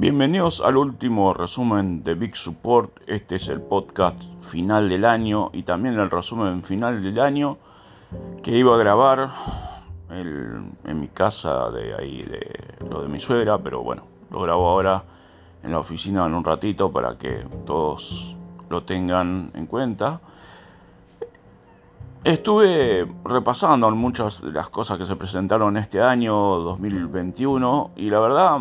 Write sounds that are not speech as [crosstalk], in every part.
Bienvenidos al último resumen de Big Support. Este es el podcast final del año y también el resumen final del año que iba a grabar en mi casa de ahí, de lo de mi suegra, pero bueno, lo grabo ahora en la oficina en un ratito para que todos lo tengan en cuenta. Estuve repasando muchas de las cosas que se presentaron este año 2021 y la verdad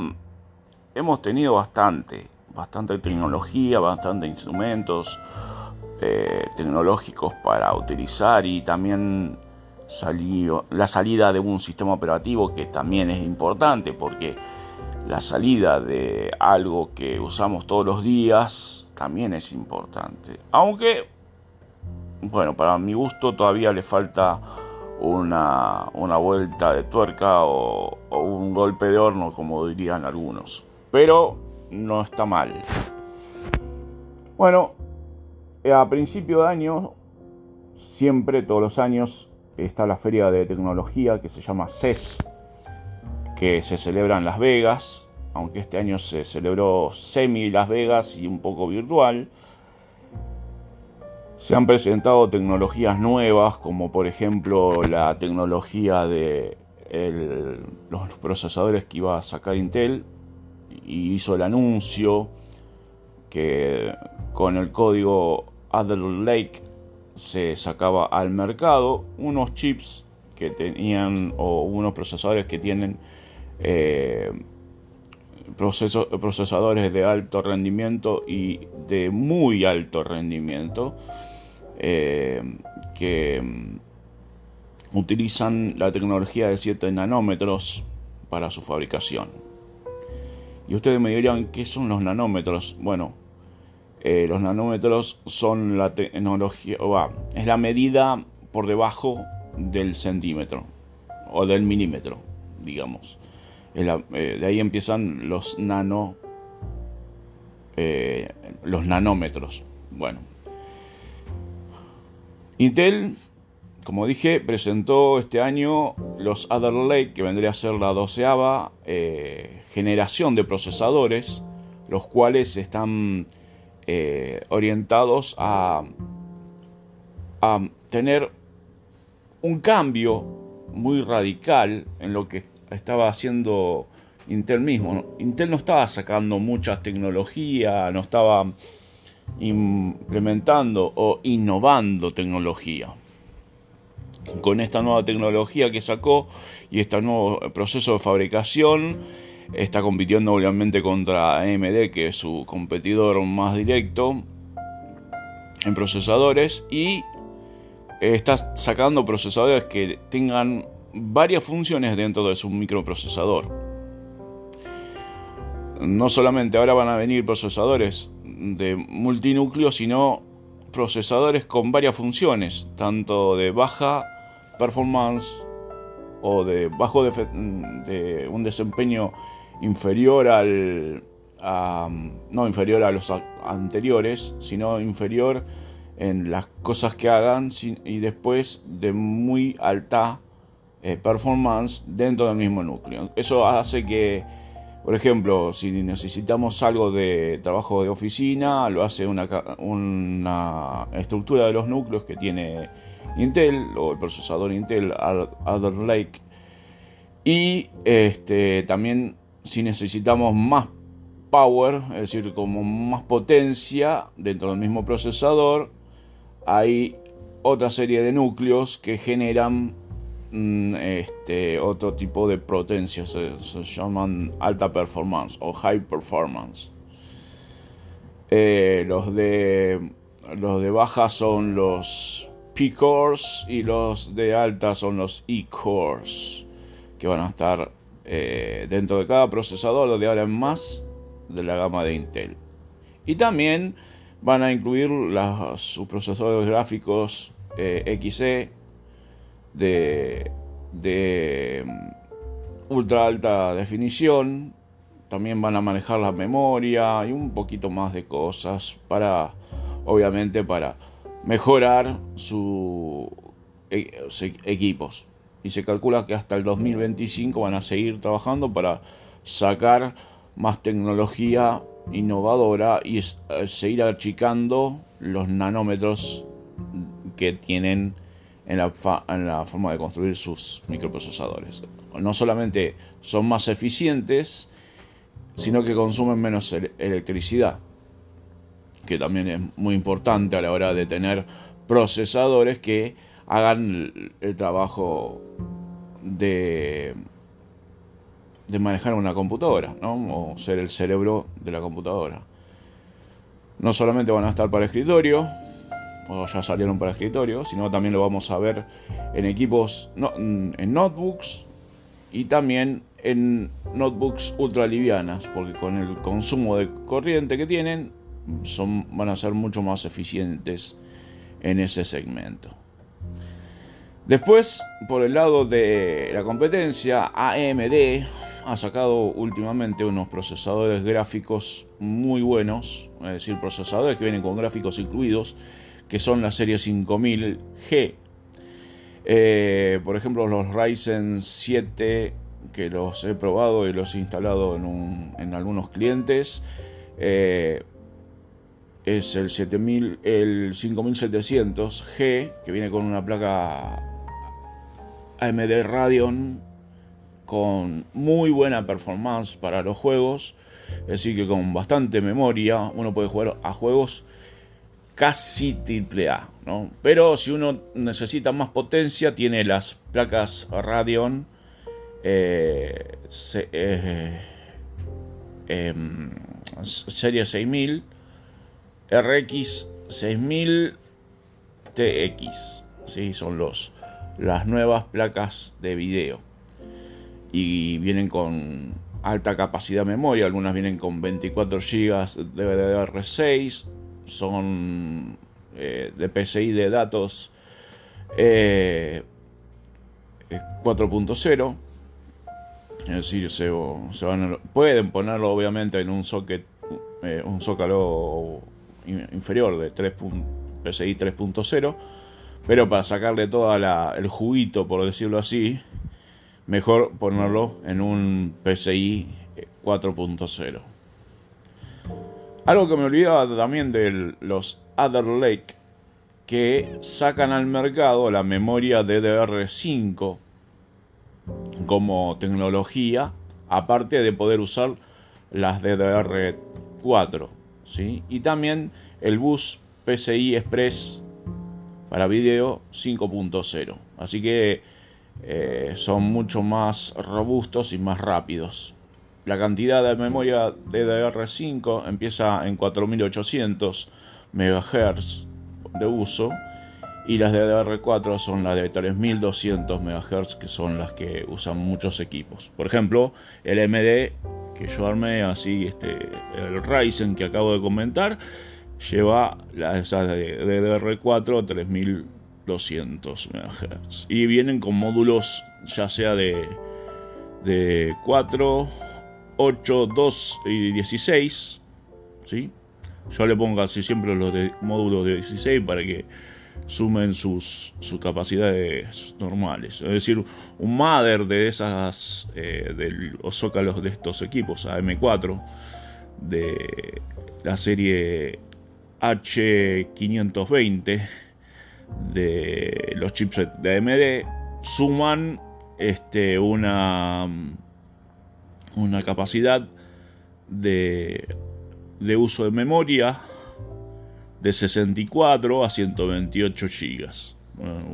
hemos tenido bastante, bastante tecnología, bastante instrumentos eh, tecnológicos para utilizar y también la salida de un sistema operativo que también es importante porque la salida de algo que usamos todos los días también es importante. Aunque, bueno, para mi gusto todavía le falta una, vuelta de tuerca o un golpe de horno, como dirían algunos. Pero no está mal. Bueno, a principio de año, siempre, todos los años, está la feria de tecnología que se llama CES que se celebra en Las Vegas, aunque este año se celebró semi Las Vegas y un poco virtual. Se han presentado tecnologías nuevas, como por ejemplo la tecnología de los procesadores que iba a sacar Intel, y hizo el anuncio que con el código Adder Lake se sacaba al mercado unos chips que tenían o unos procesadores que tienen eh, procesadores de alto rendimiento y de muy alto rendimiento eh, que mm, utilizan la tecnología de 7 nanómetros para su fabricación. Y ustedes me dirían, ¿qué son los nanómetros? Bueno, eh, los nanómetros son la tecnología, es la medida por debajo del centímetro o del milímetro, digamos. Eh, de ahí empiezan los nano. Eh, los nanómetros. Bueno. Intel, como dije, presentó este año los Adder Lake, que vendría a ser la doceava eh, generación de procesadores, los cuales están orientados a, a tener un cambio muy radical en lo que estaba haciendo Intel mismo. Intel no estaba sacando muchas tecnologías, no estaba implementando o innovando tecnología. Con esta nueva tecnología que sacó y este nuevo proceso de fabricación, está compitiendo obviamente contra AMD, que es su competidor más directo en procesadores, y está sacando procesadores que tengan varias funciones dentro de su microprocesador. No solamente ahora van a venir procesadores de multinúcleo, sino procesadores con varias funciones, tanto de baja performance o de bajo de, un desempeño inferior al no inferior a los anteriores, sino inferior en las cosas que hagan y después de muy alta eh, performance dentro del mismo núcleo. Eso hace que, por ejemplo, si necesitamos algo de trabajo de oficina, lo hace una, estructura de los núcleos que tiene Intel o el procesador Intel Alder Lake. Y este, también si necesitamos más power, es decir, como más potencia dentro del mismo procesador, hay otra serie de núcleos que generan este, otro tipo de potencia, se, llaman alta performance o high performance. Eh, los, de, los de baja son los P-cores y los de alta son los E-cores, que van a estar eh, dentro de cada procesador de ahora en más de la gama de Intel. Y también van a incluir sus procesadores gráficos eh, XE de, mm, ultra alta definición. También van a manejar la memoria y un poquito más de cosas para, obviamente, para mejorar sus e, equipos. Y se calcula que hasta el 2025 van a seguir trabajando para sacar más tecnología innovadora y eh, seguir achicando los nanómetros que tienen en la, en la, forma de construir sus microprocesadores. No solamente son más eficientes, sino que consumen menos electricidad, que también es muy importante a la hora de tener procesadores que hagan el trabajo de de manejar una computadora, ¿no? o ser el cerebro de la computadora. No solamente van a estar para escritorio, o ya salieron para escritorio, sino también lo vamos a ver en equipos, en notebooks y también en notebooks ultra livianas, porque con el consumo de corriente que tienen, son, van a ser mucho más eficientes en ese segmento. Después, por el lado de la competencia, AMD ha sacado últimamente unos procesadores gráficos muy buenos, es decir, procesadores que vienen con gráficos incluidos, que son la serie 5000G. Eh, por ejemplo, los Ryzen 7, que los he probado y los he instalado en, algunos clientes, eh, es el, 7000, el 5700G, que viene con una placa AMD Radeon con muy buena performance para los juegos, decir, que con bastante memoria uno puede jugar a juegos casi triple A, ¿no? Pero si uno necesita más potencia, tiene las placas Radeon eh, eh, em, serie 6000, RX 6000 TX, ¿sí? son los, las nuevas placas de video y vienen con alta capacidad de memoria, algunas vienen con 24 GB de DDR6, son eh, de PCI de datos 4.0, eh, es decir, se, van pueden ponerlo obviamente en un socket, eh, un zócalo inferior de 3, PCI 3.0, pero para sacarle todo el juguito, por decirlo así, mejor ponerlo en un PCI 4.0. Algo que me olvidaba también de los Other Lake, que sacan al mercado la memoria DDR5 como tecnología, aparte de poder usar las DDR4. ¿sí? Y también el bus PCI Express para video 5.0. Así que eh, son mucho más robustos y más rápidos. La cantidad de memoria DDR5 empieza en 4800 MHz de uso y las DDR4 son las de 3200 MHz que son las que usan muchos equipos. Por ejemplo, el MD que yo armé así, este, el Ryzen que acabo de comentar, lleva las de DDR4 3000 200 MHz. Y vienen con módulos ya sea de, de 4, 8, 2 y 16. ¿sí? Yo le pongo así siempre los de módulos de 16 para que sumen sus, sus capacidades normales. Es decir, un mother de esas, eh, de los zócalos de estos equipos, AM4, de la serie H520 de los chipsets de AMD suman este, una, una capacidad de, de uso de memoria de 64 a 128 GB.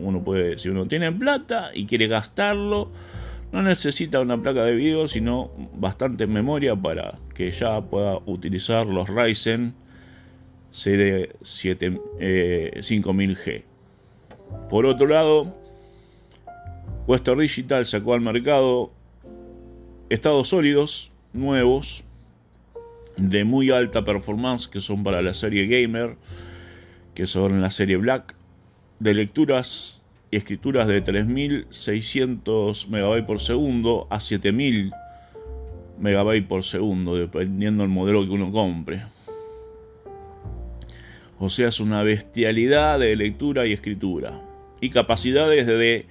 Uno puede, si uno tiene plata y quiere gastarlo, no necesita una placa de video, sino bastante memoria para que ya pueda utilizar los Ryzen serie 5000G. Por otro lado, Western Digital sacó al mercado estados sólidos nuevos de muy alta performance que son para la serie gamer, que son la serie Black, de lecturas y escrituras de 3600 MB por segundo a 7000 MB por segundo, dependiendo del modelo que uno compre. O sea, es una bestialidad de lectura y escritura. Y capacidades de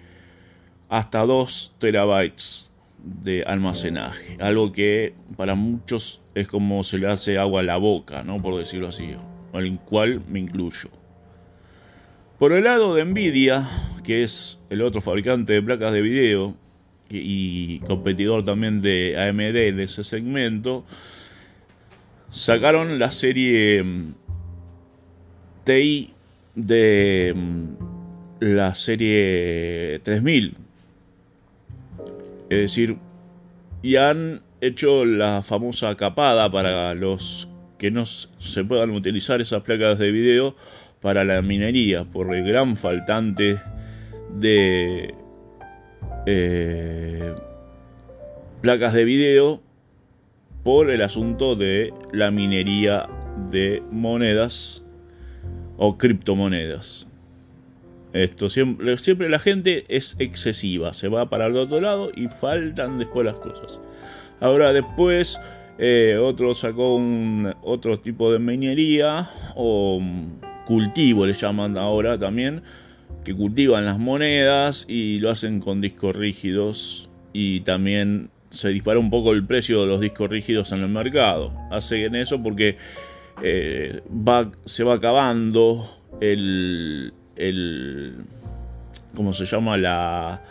hasta 2 terabytes de almacenaje. Algo que para muchos es como se le hace agua a la boca, ¿no? por decirlo así, al cual me incluyo. Por el lado de Nvidia, que es el otro fabricante de placas de video y competidor también de AMD de ese segmento, sacaron la serie mm, TI de mm, la serie 3000. Es decir, y han hecho la famosa capada para los que no se puedan utilizar esas placas de video para la minería por el gran faltante de eh, placas de video por el asunto de la minería de monedas o criptomonedas. Esto siempre, siempre la gente es excesiva, se va para el otro lado y faltan después las cosas. Ahora después eh, otro sacó un otro tipo de minería o cultivo le llaman ahora también, que cultivan las monedas y lo hacen con discos rígidos y también se dispara un poco el precio de los discos rígidos en el mercado. Hacen eso porque eh, se va acabando el, el ¿cómo se llama? La,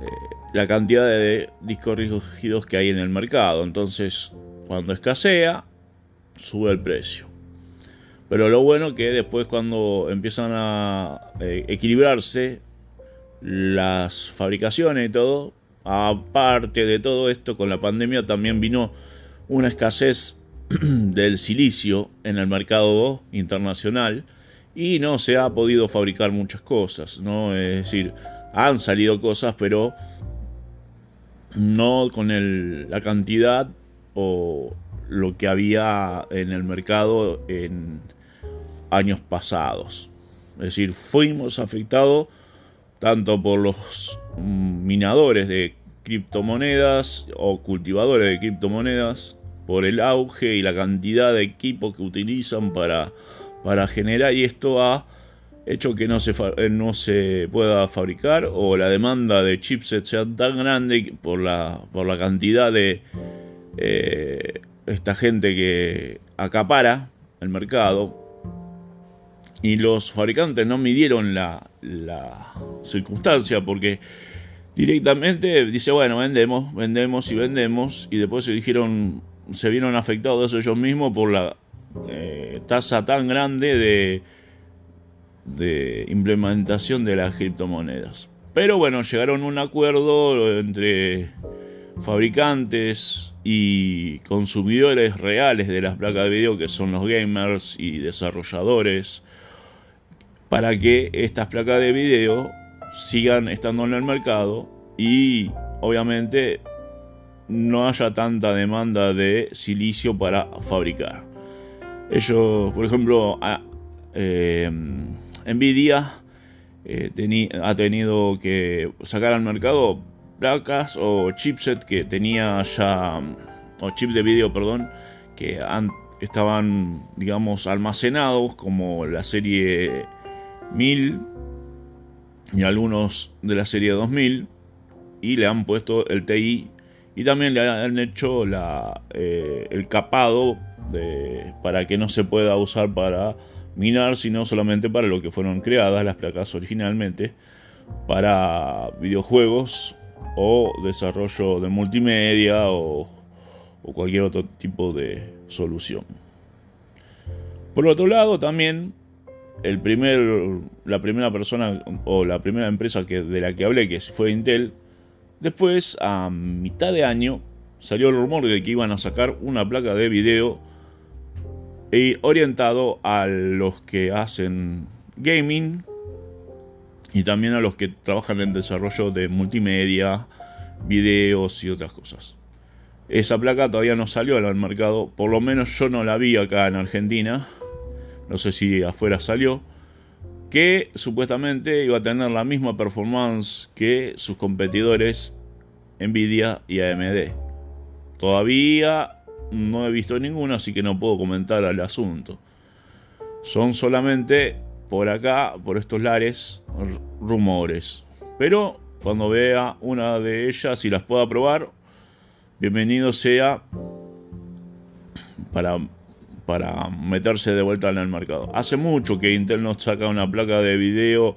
eh, la cantidad de discos rígidos que hay en el mercado. Entonces, cuando escasea, sube el precio. Pero lo bueno que después cuando empiezan a eh, equilibrarse las fabricaciones y todo, aparte de todo esto, con la pandemia también vino una escasez [clears throat] del silicio en el mercado internacional y no se ha podido fabricar muchas cosas, ¿no? Es decir, han salido cosas, pero no con la cantidad o lo que había en el mercado en años pasados. Es decir, fuimos afectados tanto por los minadores de criptomonedas o cultivadores de criptomonedas, por el auge y la cantidad de equipos que utilizan para, para generar y esto ha hecho que no se, eh, no se pueda fabricar o la demanda de chipsets sea tan grande por la, por la cantidad de eh, esta gente que acapara el mercado. Y los fabricantes no midieron la, la circunstancia porque directamente dice, bueno, vendemos, vendemos y vendemos y después se dijeron, se vieron afectados ellos mismos por la eh, tasa tan grande de, implementación de las criptomonedas. Pero bueno, llegaron a un acuerdo entre fabricantes y consumidores reales de las placas de video, que son los gamers y desarrolladores, para que estas placas de video sigan estando en el mercado y obviamente no haya tanta demanda de silicio para fabricar. Ellos, por ejemplo, eh, Nvidia eh, ha tenido que sacar al mercado placas o chipset que tenía ya, o chip de video, perdón, que estaban, digamos, almacenados como la serie 1000 y algunos de la serie 2000 y le han puesto el TI y también le han hecho eh, el capado para que no se pueda usar para minar, sino solamente para lo que fueron creadas las placas originalmente, para videojuegos o desarrollo de multimedia o, cualquier otro tipo de solución. Por otro lado, también el primer, la primera persona o la primera empresa de la que hablé, que fue Intel, después a mitad de año salió el rumor de que iban a sacar una placa de video y orientado a los que hacen gaming y también a los que trabajan en desarrollo de multimedia, videos y otras cosas. Esa placa todavía no salió al mercado, por lo menos yo no la vi acá en Argentina no sé si afuera salió, que supuestamente iba a tener la misma performance que sus competidores Nvidia y AMD. Todavía no he visto ninguna, así que no puedo comentar al asunto. Son solamente por acá, por estos lares, rumores. Pero cuando vea una de ellas y las pueda probar, bienvenido sea para, para meterse de vuelta en el mercado. Hace mucho que Intel nos saca una placa de video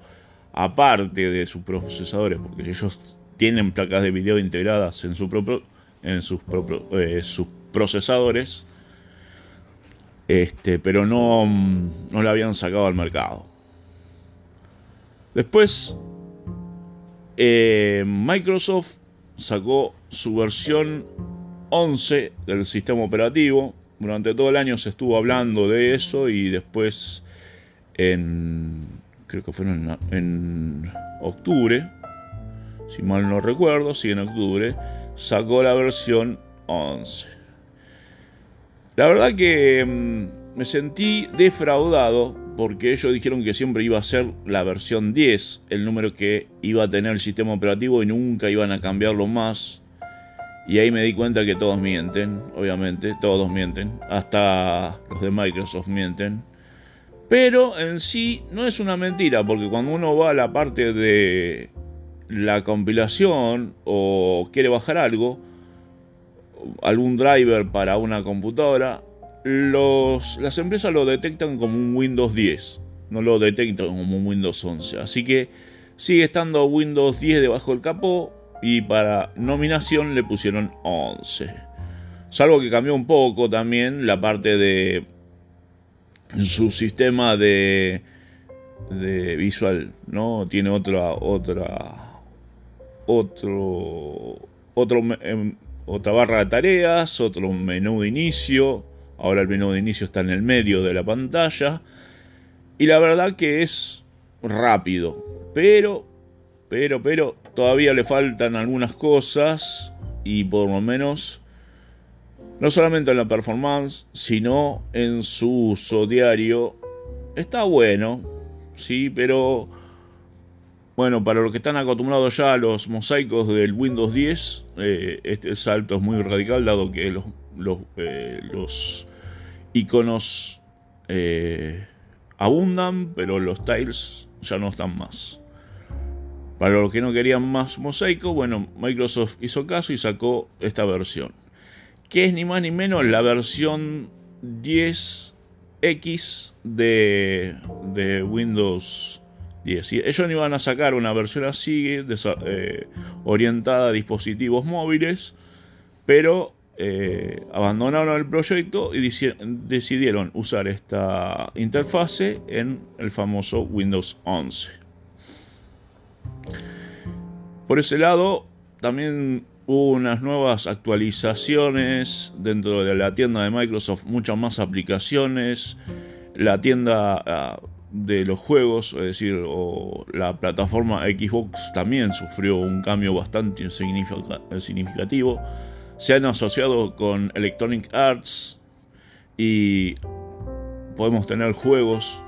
aparte de sus procesadores, porque ellos tienen placas de video integradas en, su propio, en sus, eh, sus procesadores, este, pero no, no la habían sacado al mercado. Después, eh, Microsoft sacó su versión 11 del sistema operativo. Durante todo el año se estuvo hablando de eso y después en creo que fue en, en octubre, si mal no recuerdo, sí en octubre, sacó la versión 11. La verdad que mm, me sentí defraudado porque ellos dijeron que siempre iba a ser la versión 10, el número que iba a tener el sistema operativo y nunca iban a cambiarlo más. Y ahí me di cuenta que todos mienten, obviamente, todos mienten, hasta los de Microsoft mienten. Pero en sí no es una mentira, porque cuando uno va a la parte de la compilación o quiere bajar algo, algún driver para una computadora, los, las empresas lo detectan como un Windows 10, no lo detectan como un Windows 11. Así que sigue estando Windows 10 debajo del capó y para nominación le pusieron 11. Salvo que cambió un poco también la parte de su sistema de, de visual, ¿no? Tiene otra otra otro otro em, otra barra de tareas, otro menú de inicio. Ahora el menú de inicio está en el medio de la pantalla. Y la verdad que es rápido. Pero, pero, pero, todavía le faltan algunas cosas. Y por lo menos, no solamente en la performance, sino en su uso diario. Está bueno, sí, pero bueno, para los que están acostumbrados ya a los mosaicos del Windows 10, eh, este salto es muy radical, dado que los, eh, iconos eh, abundan, pero los tiles ya no están más. Para los que no querían más mosaico, bueno, Microsoft hizo caso y sacó esta versión. Que es ni más ni menos la versión 10X de, de Windows ellos no iban a sacar una versión así, eh, orientada a dispositivos móviles, pero eh, abandonaron el proyecto y decidieron usar esta interfase en el famoso Windows 11. Por ese lado, también hubo unas nuevas actualizaciones dentro de la tienda de Microsoft, muchas más aplicaciones. La tienda ah, de los juegos, es decir, la plataforma Xbox también sufrió un cambio bastante significativo. Se han asociado con Electronic Arts y podemos tener juegos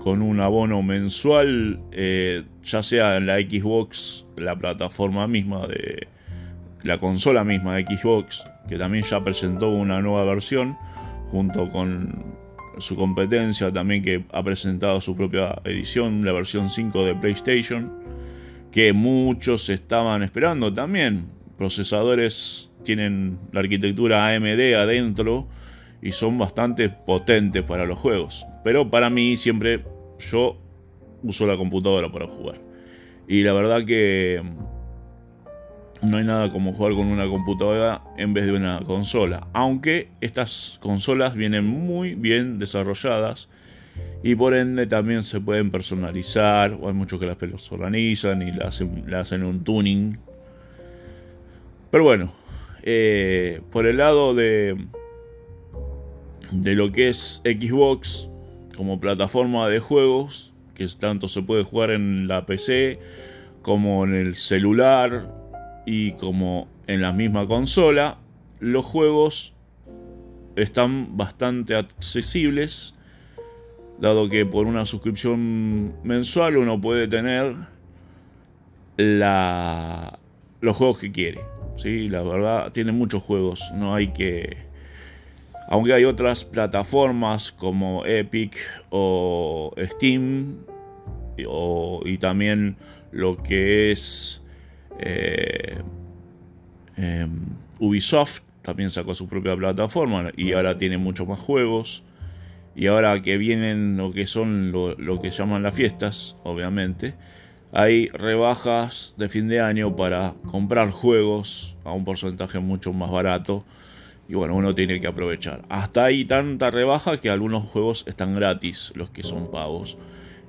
con un abono mensual, eh, ya sea en la Xbox, la plataforma misma de la consola misma de Xbox, que también ya presentó una nueva versión junto con su competencia también que ha presentado su propia edición, la versión 5 de PlayStation, que muchos estaban esperando también. Procesadores tienen la arquitectura AMD adentro y son bastante potentes para los juegos. Pero para mí siempre yo uso la computadora para jugar. Y la verdad que no hay nada como jugar con una computadora en vez de una consola. Aunque estas consolas vienen muy bien desarrolladas y por ende también se pueden personalizar. Hay muchos que las personalizan y le hacen, un tuning. Pero bueno, eh, por el lado de, de lo que es Xbox como plataforma de juegos, que tanto se puede jugar en la PC como en el celular y como en la misma consola, los juegos están bastante accesibles, dado que por una suscripción mensual uno puede tener la, los juegos que quiere. ¿sí? La verdad, tiene muchos juegos, no hay que... Aunque hay otras plataformas como Epic o Steam, y también lo que es eh, em, Ubisoft también sacó su propia plataforma y ahora tiene muchos más juegos. Y ahora que vienen lo que son lo, lo que llaman las fiestas, obviamente, hay rebajas de fin de año para comprar juegos a un porcentaje mucho más barato. Y bueno, uno tiene que aprovechar. Hasta ahí tanta rebaja que algunos juegos están gratis, los que son pagos.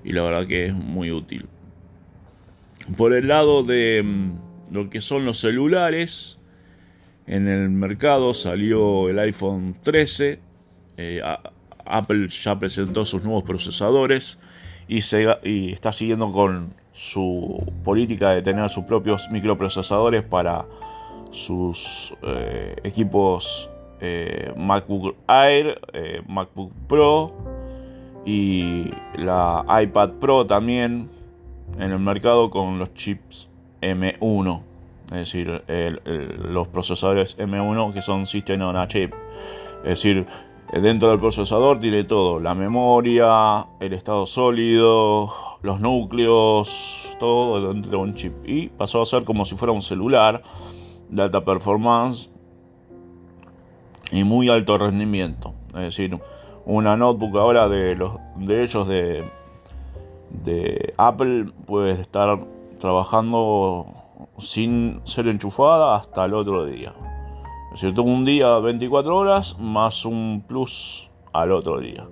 Y la verdad que es muy útil. Por el lado de mm, lo que son los celulares, en el mercado salió el iPhone 13. Eh, Apple ya presentó sus nuevos procesadores y, está siguiendo con su política de tener sus propios microprocesadores para sus eh, equipos eh, MacBook Air, MacBook Pro y la iPad Pro también en el mercado con los chips M1 es decir, los procesadores M1 que son System on a Chip. Es decir, dentro del procesador tiene todo, la memoria, el estado sólido, los núcleos, todo dentro de un chip. Y pasó a ser como si fuera un celular de alta performance y muy alto rendimiento. Es decir, una notebook ahora de, los, de ellos de, de Apple puede estar trabajando sin ser enchufada hasta el otro día. Es cierto, un día 24 horas más un plus al otro día.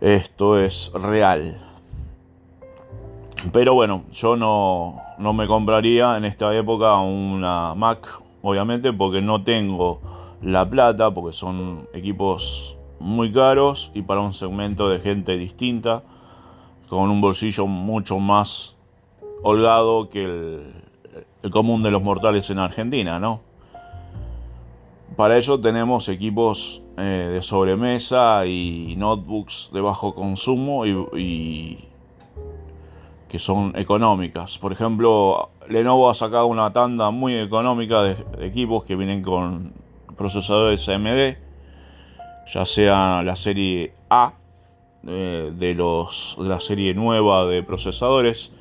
Esto es real. Pero bueno, yo no, no me compraría en esta época una Mac, obviamente, porque no tengo la plata, porque son equipos muy caros y para un segmento de gente distinta, con un bolsillo mucho más holgado que el, común de los mortales en Argentina, ¿no? Para ello tenemos equipos eh, de sobremesa y notebooks de bajo consumo y, que son económicas. Por ejemplo, Lenovo ha sacado una tanda muy económica de, equipos que vienen con procesadores AMD, ya sea la serie A eh, de, los, de la serie nueva de procesadores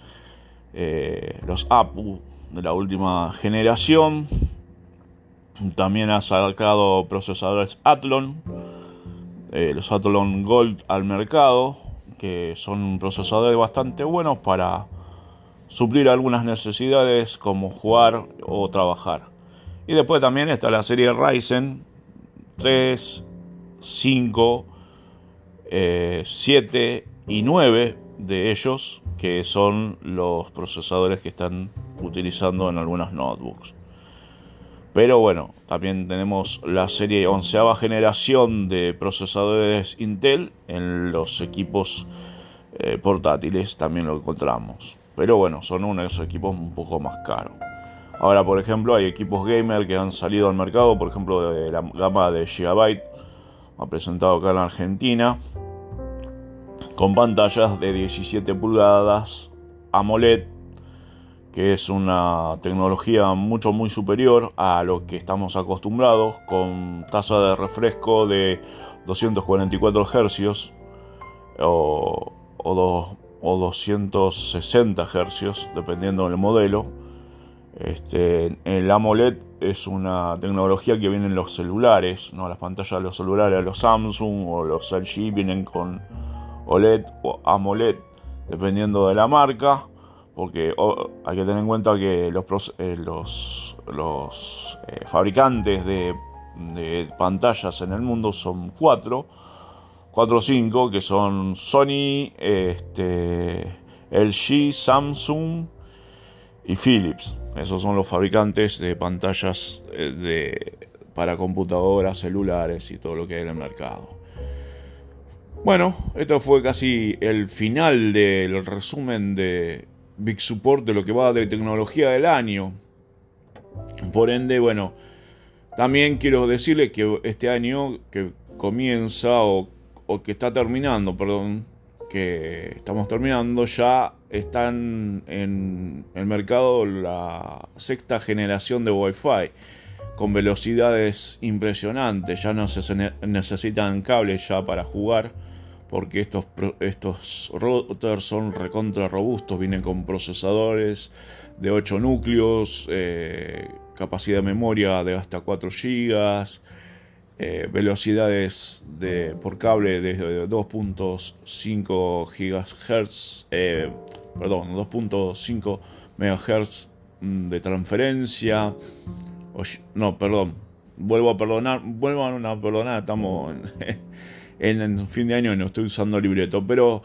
eh, los APU de la última generación. También ha sacado procesadores Athlon, eh, los Athlon Gold al mercado, que son procesadores bastante buenos para suplir algunas necesidades como jugar o trabajar. Y después también está la serie Ryzen 3, 5, 7 y 9 de ellos que son los procesadores que están utilizando en algunas notebooks. Pero bueno, también tenemos la serie onceava generación de procesadores Intel en los equipos eh, portátiles, también lo encontramos. Pero bueno, son unos equipos un poco más caros. Ahora, por ejemplo, hay equipos gamer que han salido al mercado, por ejemplo, de la gama de Gigabyte, ha presentado acá en Argentina, con pantallas de 17 pulgadas AMOLED, que es una tecnología mucho muy superior a lo que estamos acostumbrados, con tasa de refresco de 244 Hz o, o 260 Hz, dependiendo del modelo. Este, el AMOLED es una tecnología que viene en los celulares, ¿no? las pantallas de los celulares, los Samsung o los LG vienen con OLED o AMOLED, dependiendo de la marca, porque hay que tener en cuenta que los, eh, eh, fabricantes de, pantallas en el mundo son cuatro, cuatro o cinco, que son Sony, este, LG, Samsung y Philips. Esos son los fabricantes de pantallas eh, de, para computadoras, celulares y todo lo que hay en el mercado. Bueno, esto fue casi el final del resumen de Big Support de lo que va de tecnología del año. Por ende, bueno, también quiero decirles que este año que comienza o, que está terminando, perdón, que estamos terminando, ya están en el mercado la sexta generación de Wi-Fi con velocidades impresionantes, ya no se necesitan cables ya para jugar porque estos, estos routers son recontra robustos, vienen con procesadores de 8 núcleos, eh, capacidad de memoria de hasta 4 GB, eh, velocidades de, por cable desde 2.5 GHz, eh, perdón, 2.5 MHz mm, de transferencia. no, perdón, vuelvo a perdonar, vuelvo a perdonar, estamos [laughs] en, en, fin de año y no estoy usando libreto, pero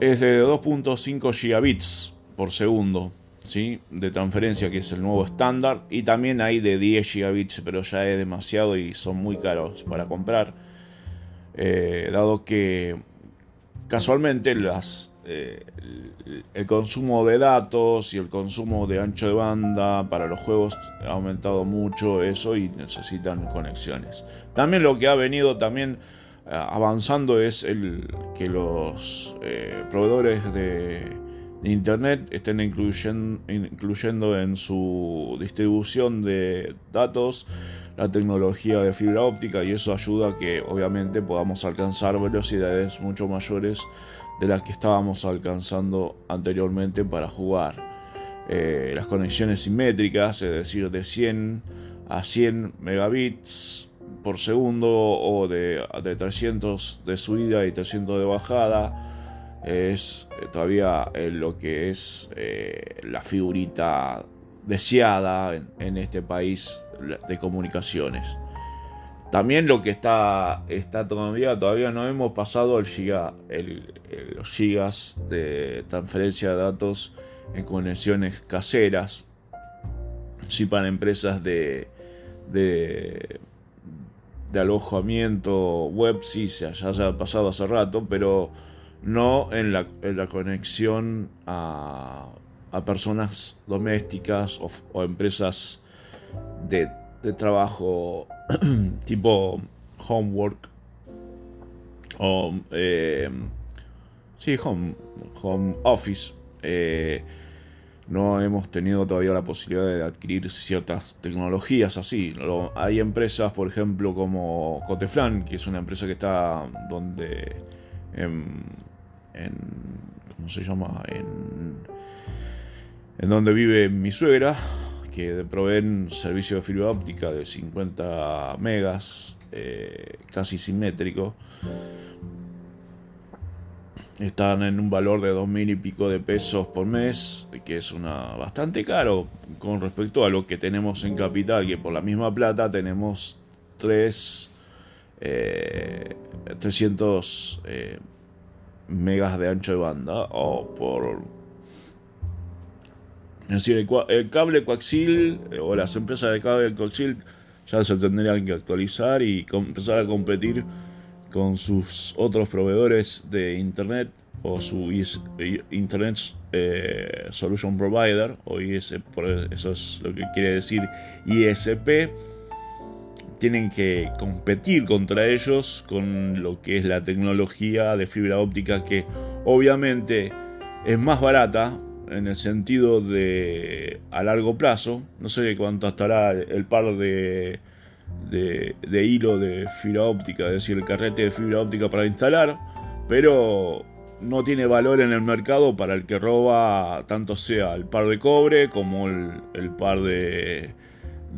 es de 2.5 gigabits por segundo. ¿Sí? de transferencia, que es el nuevo estándar, y también hay de 10 gigabits, pero ya es demasiado y son muy caros para comprar, eh, dado que casualmente las, eh, el, consumo de datos y el consumo de ancho de banda para los juegos ha aumentado mucho eso y necesitan conexiones. También lo que ha venido también eh, avanzando es el que los proveedores de Internet estén incluyendo, en su distribución de datos la tecnología de fibra óptica y eso ayuda a que obviamente podamos alcanzar velocidades mucho mayores de las que estábamos alcanzando anteriormente para jugar. Eh, las conexiones simétricas, es decir, de 100 a 100 megabits por segundo o de, de 300 de subida y 300 de bajada es eh, todavía eh, lo que es eh, la figurita deseada en, este país de comunicaciones. También lo que está, está todavía, todavía no hemos pasado el giga, los gigas de transferencia de datos en conexiones caseras. Sí, para empresas de, de, de alojamiento web, sí, ya se ha pasado hace rato, pero no en la, conexión a, personas domésticas o, empresas de, trabajo [clears throat] tipo homework o eh, sí, home, home office. Eh, no hemos tenido todavía la posibilidad de adquirir ciertas tecnologías así. Hay empresas, por ejemplo, como Coteflan, que es una empresa que está donde en, ¿cómo se llama? En, en donde vive mi suegra, que proveen servicio de fibra óptica de 50 megas, eh, casi simétrico. Están en un valor de dos mil y pico de pesos por mes, que es una bastante caro con respecto a lo que tenemos en capital, que por la misma plata tenemos 3 300 eh, megas de ancho de banda o por es decir, el, cable coaxil eh, o las empresas de cable coaxil ya se tendrían que actualizar y empezar a competir con sus otros proveedores de internet o su Internet eh, Solution Provider o IS, eso es lo que quiere decir ISP tienen que competir contra ellos con lo que es la tecnología de fibra óptica que obviamente es más barata en el sentido de a largo plazo. No sé cuánto estará el par de, de, hilo de fibra óptica, es decir, el carrete de fibra óptica para instalar, pero no tiene valor en el mercado para el que roba tanto sea el par de cobre como el par de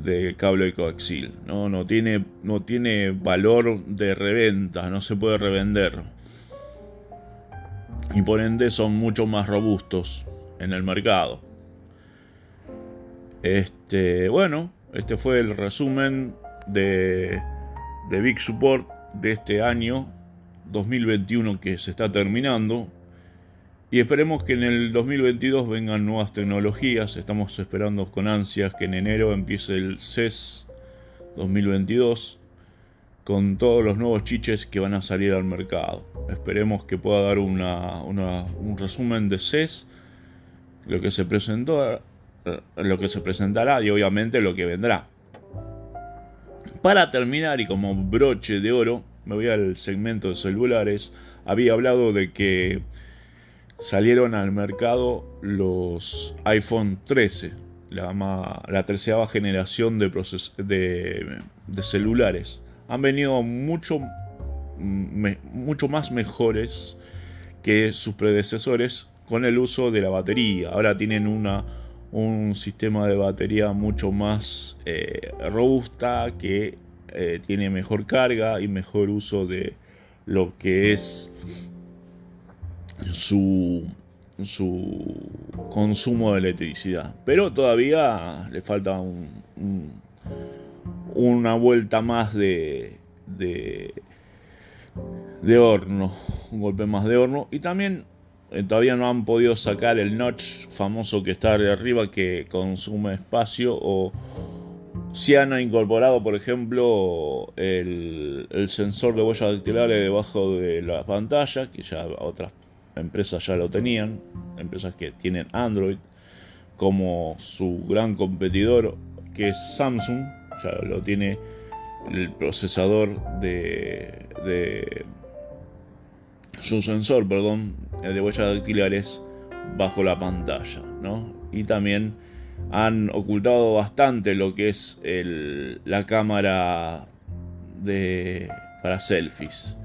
de cable coaxil. ¿no? No, tiene, no tiene valor de reventa, no se puede revender. Y por ende son mucho más robustos en el mercado. Este, bueno, este fue el resumen de, de Big Support de este año 2021 que se está terminando. Y esperemos que en el 2022 vengan nuevas tecnologías. Estamos esperando con ansias que en enero empiece el CES 2022 con todos los nuevos chiches que van a salir al mercado. Esperemos que pueda dar un resumen de CES, lo que se presentó, eh, lo que se presentará y obviamente lo que vendrá. Para terminar y como broche de oro, me voy al segmento de celulares. Había hablado de que salieron al mercado los iPhone 13, la, la tercera generación de, celulares. Han venido mucho, mucho más mejores que sus predecesores con el uso de la batería. Ahora tienen una un sistema de batería mucho más eh, robusta que eh, tiene mejor carga y mejor uso de lo que es su, su consumo de electricidad. Pero todavía le falta una vuelta más de, de, de horno, un golpe más de horno. Y también eh, todavía no han podido sacar el notch famoso que está de arriba que consume espacio o si han incorporado por ejemplo el, el sensor de huellas dactilares debajo de la pantalla que ya otras empresas ya lo tenían empresas que tienen Android como su gran competidor que es Samsung ya lo tiene el procesador de, su sensor, perdón, de huellas dactilares bajo la pantalla, ¿no? Y también han ocultado bastante lo que es la cámara para selfies.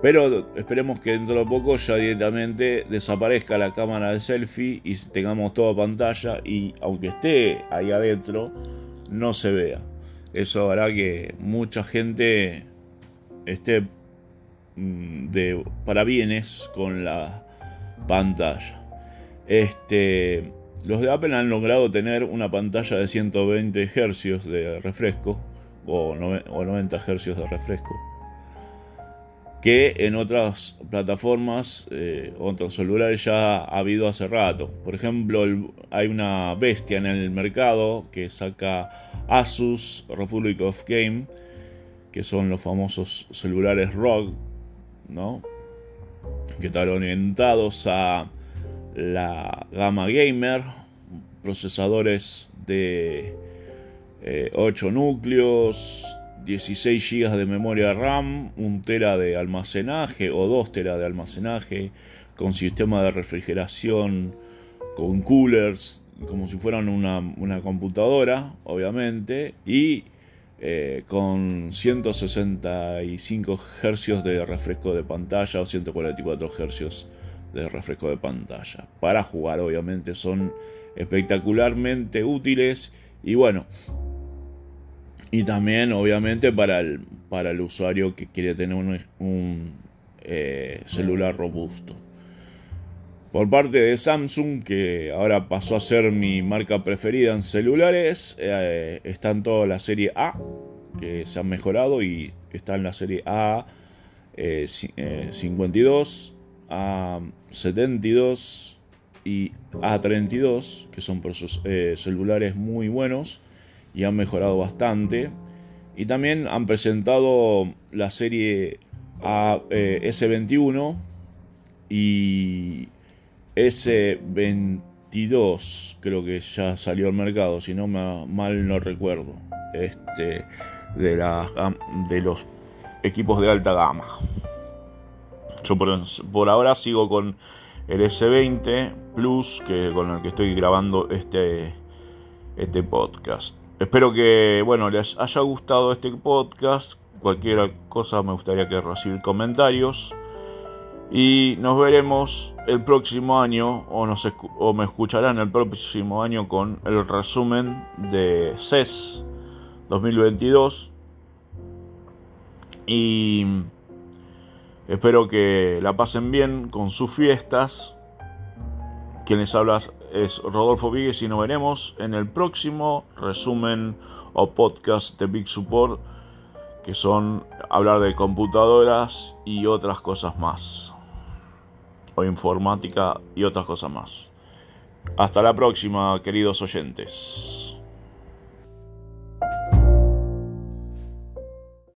Pero esperemos que dentro de poco ya directamente desaparezca la cámara de selfie y tengamos toda pantalla y aunque esté ahí adentro, no se vea. Eso hará que mucha gente esté mm, de parabienes con la pantalla. Este, los de Apple han logrado tener una pantalla de 120 Hz de refresco o, 90 Hz de refresco que en otras plataformas, eh, otros celulares ya ha habido hace rato. Por ejemplo, hay una bestia en el mercado que saca Asus Republic of Game, que son los famosos celulares ROG, ¿no? que están orientados a la gama gamer, procesadores de 8 eh, núcleos, 16 GB de memoria RAM, 1 tera de almacenaje o 2 tera de almacenaje, con sistema de refrigeración, con coolers, como si fueran una, una computadora, obviamente, y eh, con 165 Hz de refresco de pantalla o 144 Hz de refresco de pantalla. Para jugar, obviamente, son espectacularmente útiles y bueno. Y también, obviamente, para el, para el usuario que quiere tener un, eh, celular robusto. Por parte de Samsung, que ahora pasó a ser mi marca preferida en celulares, eh, está en toda la serie A, que se han mejorado, y está en la serie A 52, A72 y A32, que son eh, celulares muy buenos y han mejorado bastante. Y también han presentado la serie A, eh, S21 y S22 creo que ya salió al mercado, si no mal no recuerdo, este, de, de los equipos de alta gama. Yo por, ahora sigo con el S20 Plus, que, con el que estoy grabando este, este podcast. Espero que bueno, les haya gustado este podcast. Cualquier cosa me gustaría que recibir comentarios. Y nos veremos el próximo año, o, nos o me escucharán el próximo año con el resumen de CES 2022. Y espero que la pasen bien con sus fiestas. Quien les habla es Rodolfo Víguez y nos veremos en el próximo resumen o podcast de Big Support, que son hablar de computadoras y otras cosas más o informática y otras cosas más. Hasta la próxima, queridos oyentes.